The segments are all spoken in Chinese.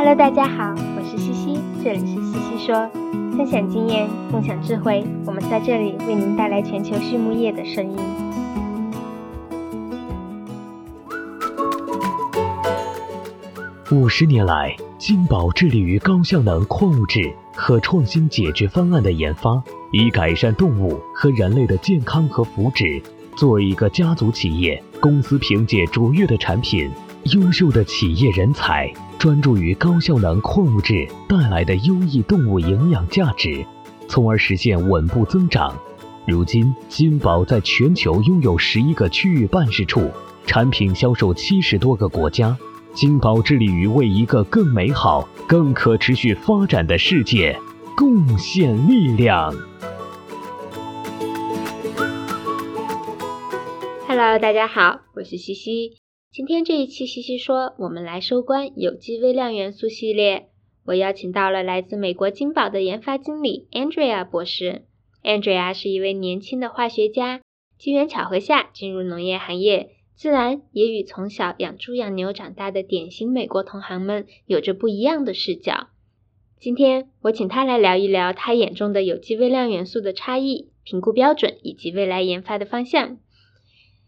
Hello，大家好，我是西西，这里是西西说，分享经验，共享智慧，我们在这里为您带来全球畜牧业的声音。五十年来，金宝致力于高效能矿物质和创新解决方案的研发，以改善动物和人类的健康和福祉。作为一个家族企业，公司凭借卓越的产品、优秀的企业人才，专注于高效能矿物质带来的优异动物营养价值，从而实现稳步增长。如今，金宝在全球拥有十一个区域办事处，产品销售七十多个国家。金宝致力于为一个更美好、更可持续发展的世界贡献力量。Hello，大家好，我是西西。今天这一期西西说，我们来收官有机微量元素系列。我邀请到了来自美国金宝的研发经理 Andrea 博士。Andrea 是一位年轻的化学家，机缘巧合下进入农业行业，自然也与从小养猪养牛长大的典型美国同行们有着不一样的视角。今天我请他来聊一聊他眼中的有机微量元素的差异、评估标准以及未来研发的方向。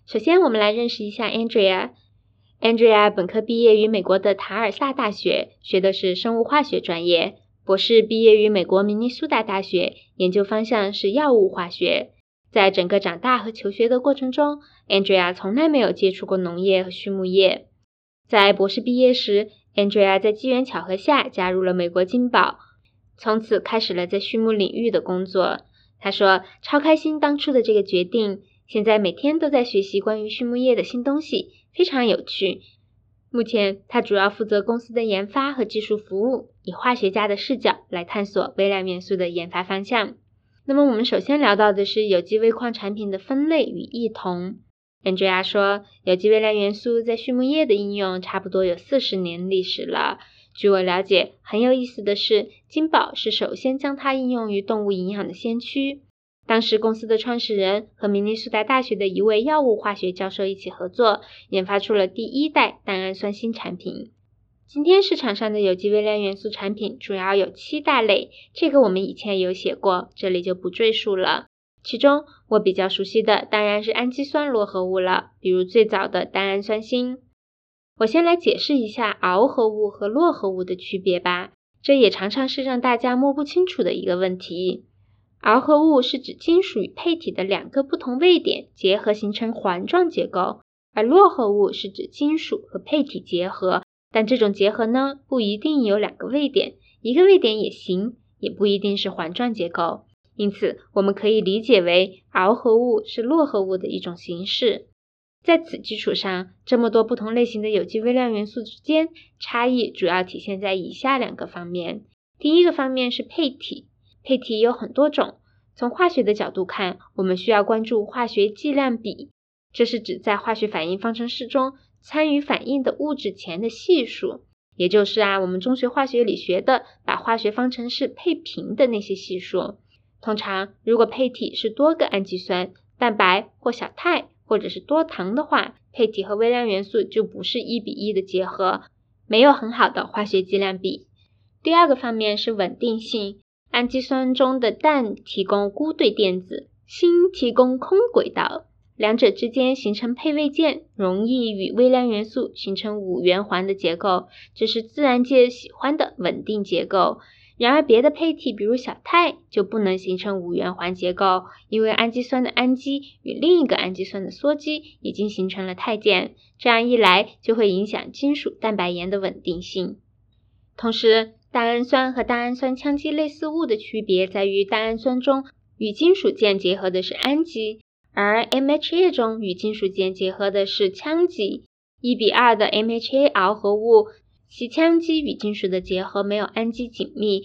首先，我们来认识一下 Andrea。Andrea 本科毕业于美国的塔尔萨大学，学的是生物化学专业；博士毕业于美国明尼苏达大学，研究方向是药物化学。在整个长大和求学的过程中，Andrea 从来没有接触过农业和畜牧业。在博士毕业时，Andrea 在机缘巧合下加入了美国金宝，从此开始了在畜牧领域的工作。他说：“超开心当初的这个决定。”现在每天都在学习关于畜牧业的新东西，非常有趣。目前他主要负责公司的研发和技术服务，以化学家的视角来探索微量元素的研发方向。那么我们首先聊到的是有机微矿产品的分类与异同。Andrea 说，有机微量元素在畜牧业的应用差不多有四十年历史了。据我了解，很有意思的是，金宝是首先将它应用于动物营养的先驱。当时，公司的创始人和明尼苏达大学的一位药物化学教授一起合作，研发出了第一代单氨酸新产品。今天市场上的有机微量元素产品主要有七大类，这个我们以前有写过，这里就不赘述了。其中我比较熟悉的当然是氨基酸络合物了，比如最早的单氨酸锌。我先来解释一下螯合物和络合物的区别吧，这也常常是让大家摸不清楚的一个问题。螯合物是指金属与配体的两个不同位点结合形成环状结构，而络合物是指金属和配体结合，但这种结合呢不一定有两个位点，一个位点也行，也不一定是环状结构。因此，我们可以理解为螯合物是络合物的一种形式。在此基础上，这么多不同类型的有机微量元素之间差异主要体现在以下两个方面。第一个方面是配体。配体有很多种，从化学的角度看，我们需要关注化学剂量比，这是指在化学反应方程式中参与反应的物质前的系数，也就是啊，我们中学化学里学的把化学方程式配平的那些系数。通常，如果配体是多个氨基酸、蛋白或小肽，或者是多糖的话，配体和微量元素就不是一比一的结合，没有很好的化学剂量比。第二个方面是稳定性。氨基酸中的氮提供钴对电子，锌提供空轨道，两者之间形成配位键，容易与微量元素形成五元环的结构，这是自然界喜欢的稳定结构。然而，别的配体，比如小肽，就不能形成五元环结构，因为氨基酸的氨基与另一个氨基酸的羧基已经形成了肽键，这样一来就会影响金属蛋白盐的稳定性。同时，大氨酸和大氨酸羟基类似物的区别在于，大氨酸中与金属键结合的是氨基，而 MHA 中与金属键结合的是羟基。一比二的 MHA 螯合物，其羟基与金属的结合没有氨基紧密，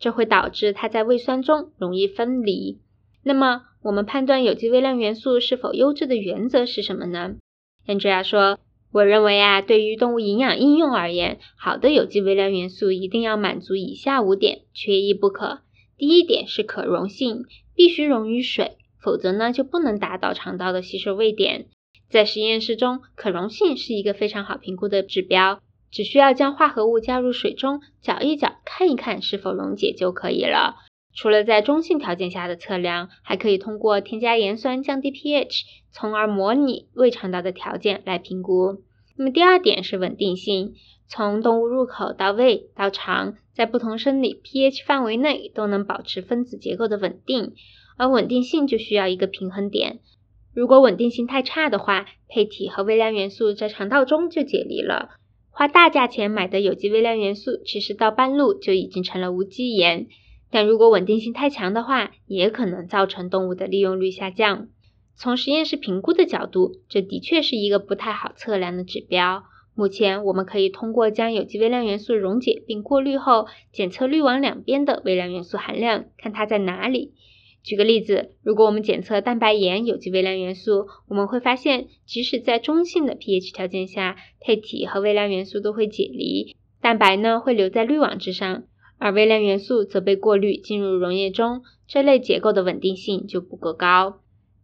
这会导致它在胃酸中容易分离。那么，我们判断有机微量元素是否优质的原则是什么呢？Andrea 说。我认为啊，对于动物营养应用而言，好的有机微量元素一定要满足以下五点，缺一不可。第一点是可溶性，必须溶于水，否则呢就不能达到肠道的吸收位点。在实验室中，可溶性是一个非常好评估的指标。只需要将化合物加入水中搅一搅，看一看是否溶解就可以了。除了在中性条件下的测量，还可以通过添加盐酸降低 pH，从而模拟胃肠道的条件来评估。那么第二点是稳定性，从动物入口到胃到肠，在不同生理 pH 范围内都能保持分子结构的稳定，而稳定性就需要一个平衡点。如果稳定性太差的话，配体和微量元素在肠道中就解离了。花大价钱买的有机微量元素，其实到半路就已经成了无机盐。但如果稳定性太强的话，也可能造成动物的利用率下降。从实验室评估的角度，这的确是一个不太好测量的指标。目前我们可以通过将有机微量元素溶解并过滤后，检测滤网两边的微量元素含量，看它在哪里。举个例子，如果我们检测蛋白盐有机微量元素，我们会发现，即使在中性的 pH 条件下，配体和微量元素都会解离，蛋白呢会留在滤网之上，而微量元素则被过滤进入溶液中，这类结构的稳定性就不够高。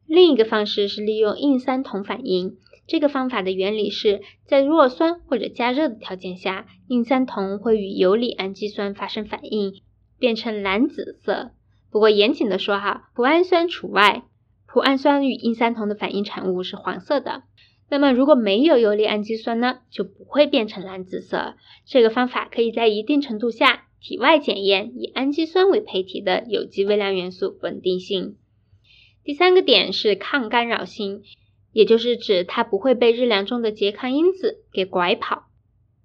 另一个方式是利用硬三铜反应，这个方法的原理是在弱酸或者加热的条件下，硬三铜会与游离氨基酸发生反应，变成蓝紫色。不过严谨的说哈，脯氨酸除外，脯氨酸与硬三铜的反应产物是黄色的。那么如果没有游离氨基酸呢，就不会变成蓝紫色。这个方法可以在一定程度下体外检验以氨基酸为配体的有机微量元素稳定性。第三个点是抗干扰性，也就是指它不会被日粮中的拮抗因子给拐跑，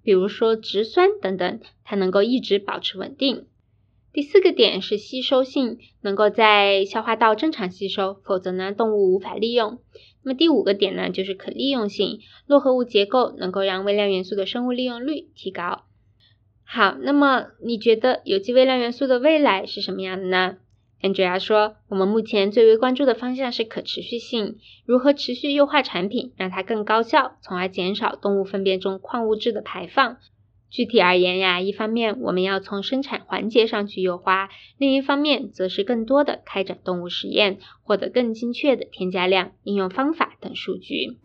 比如说植酸等等，它能够一直保持稳定。第四个点是吸收性，能够在消化道正常吸收，否则呢动物无法利用。那么第五个点呢就是可利用性，络合物结构能够让微量元素的生物利用率提高。好，那么你觉得有机微量元素的未来是什么样的呢？Andrea 说，我们目前最为关注的方向是可持续性，如何持续优化产品，让它更高效，从而减少动物粪便中矿物质的排放。具体而言呀，一方面我们要从生产环节上去优化，另一方面则是更多的开展动物实验，获得更精确的添加量、应用方法等数据。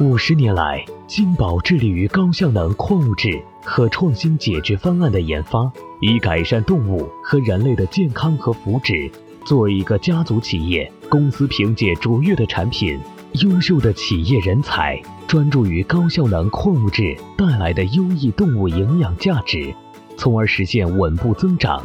五十年来，金宝致力于高效能矿物质和创新解决方案的研发，以改善动物和人类的健康和福祉。作为一个家族企业，公司凭借卓越的产品。优秀的企业人才专注于高效能矿物质带来的优异动物营养价值，从而实现稳步增长。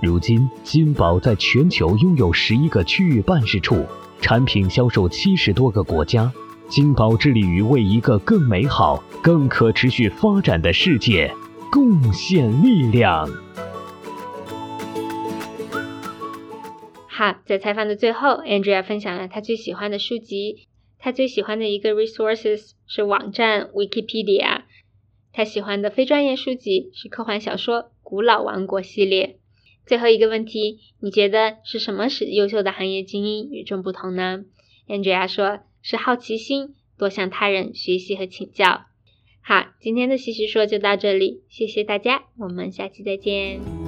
如今，金宝在全球拥有十一个区域办事处，产品销售七十多个国家。金宝致力于为一个更美好、更可持续发展的世界贡献力量。好，在采访的最后，Andrea 分享了她最喜欢的书籍。他最喜欢的一个 resources 是网站 Wikipedia。他喜欢的非专业书籍是科幻小说《古老王国》系列。最后一个问题，你觉得是什么使优秀的行业精英与众不同呢？Andrea 说是好奇心，多向他人学习和请教。好，今天的西西说就到这里，谢谢大家，我们下期再见。